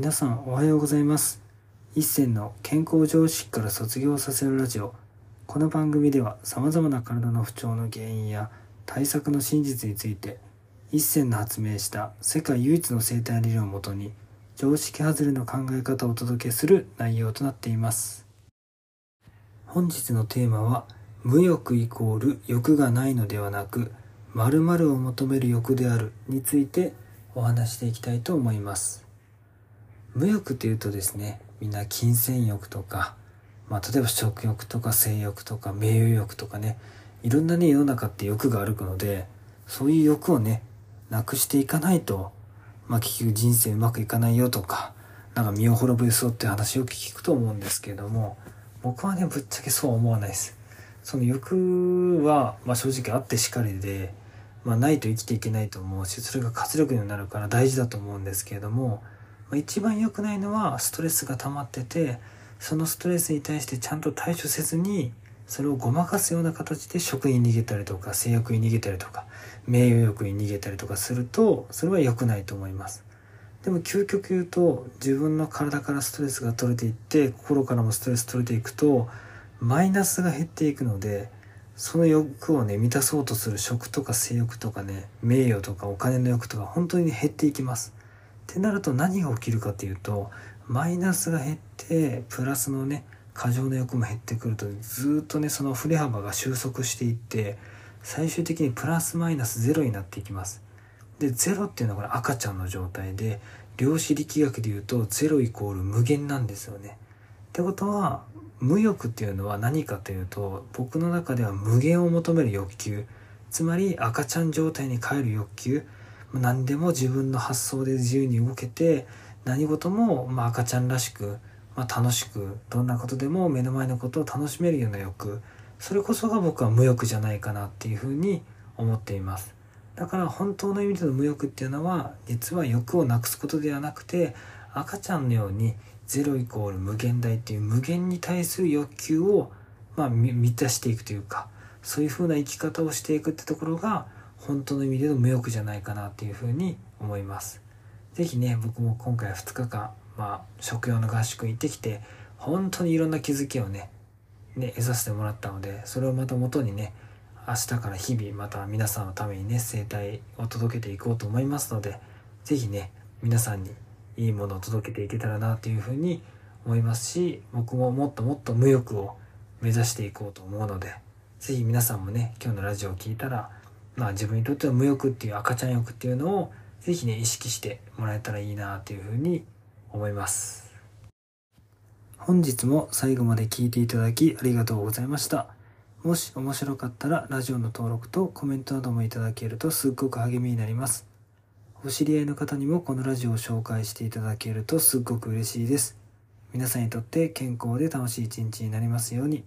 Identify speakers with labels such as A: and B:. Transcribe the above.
A: 皆さんおはようございます。一銭の健康常識から卒業させるラジオ。この番組では様々な体の不調の原因や対策の真実について一銭の発明した世界唯一の生態理論をもとに常識外れの考え方をお届けする内容となっています。本日のテーマは無欲イコール欲がないのではなく〇〇を求める欲であるについてお話していきたいと思います。無欲っていうとですねみんな金銭欲とか、まあ、例えば食欲とか性欲とか名誉欲とかねいろんなね世の中って欲が歩くのでそういう欲をねなくしていかないと、まあ、結局人生うまくいかないよとかなんか身を滅ぼそうっていう話を聞くと思うんですけれども僕はねぶっちゃけそうは思わないです。その欲は、まあ、正直あってしかりで、まあ、ないと生きていけないと思うしそれが活力になるから大事だと思うんですけれども一番良くないのはストレスが溜まっててそのストレスに対してちゃんと対処せずにそれをごまかすような形で食に逃げたりとか性欲に逃げたりとか名誉欲に逃げたりとかするとそれは良くないと思います。でも究極言うと自分の体からストレスが取れていって心からもストレス取れていくとマイナスが減っていくのでその欲をね満たそうとする食とか性欲とかね名誉とかお金の欲とか本当に減っていきます。ってなると何が起きるかっていうとマイナスが減ってプラスのね過剰な欲も減ってくるとずっとねその振れ幅が収束していって最終的にプラスマイナスゼロになっていきます。でゼロっていうのはこれ赤ちゃんの状態で量子力学で言うとゼロイコール無限なんですよね。ってことは無欲っていうのは何かというと僕の中では無限を求める欲求。つまり赤ちゃん状態に帰る欲求。何でも自分の発想で自由に動けて何事もまあ赤ちゃんらしく、まあ、楽しくどんなことでも目の前のことを楽しめるような欲それこそが僕は無欲じゃないかなっていうふうに思っています。だから本当の意味での無欲っていうのは実は欲をなくすことではなくて赤ちゃんのように0イコール無限大っていう無限に対する欲求をまあ満たしていくというかそういうふうな生き方をしていくってところが本当の意味での無欲じゃないかなっていうふうに思います。是非ね、僕も今回2日間、まあ、食用の合宿行ってきて、本当にいろんな気づきをね、ね、得させてもらったので、それをまた元にね、明日から日々また皆さんのためにね、生態を届けていこうと思いますので、是非ね、皆さんにいいものを届けていけたらなというふうに思いますし、僕ももっともっと無欲を目指していこうと思うので、是非皆さんもね、今日のラジオを聴いたら、まあ自分にとっては無欲っていう赤ちゃん欲っていうのをぜひね意識してもらえたらいいなっていうふうに思います。本日も最後まで聞いていただきありがとうございました。もし面白かったらラジオの登録とコメントなどもいただけるとすっごく励みになります。お知り合いの方にもこのラジオを紹介していただけるとすっごく嬉しいです。皆さんにとって健康で楽しい一日になりますように。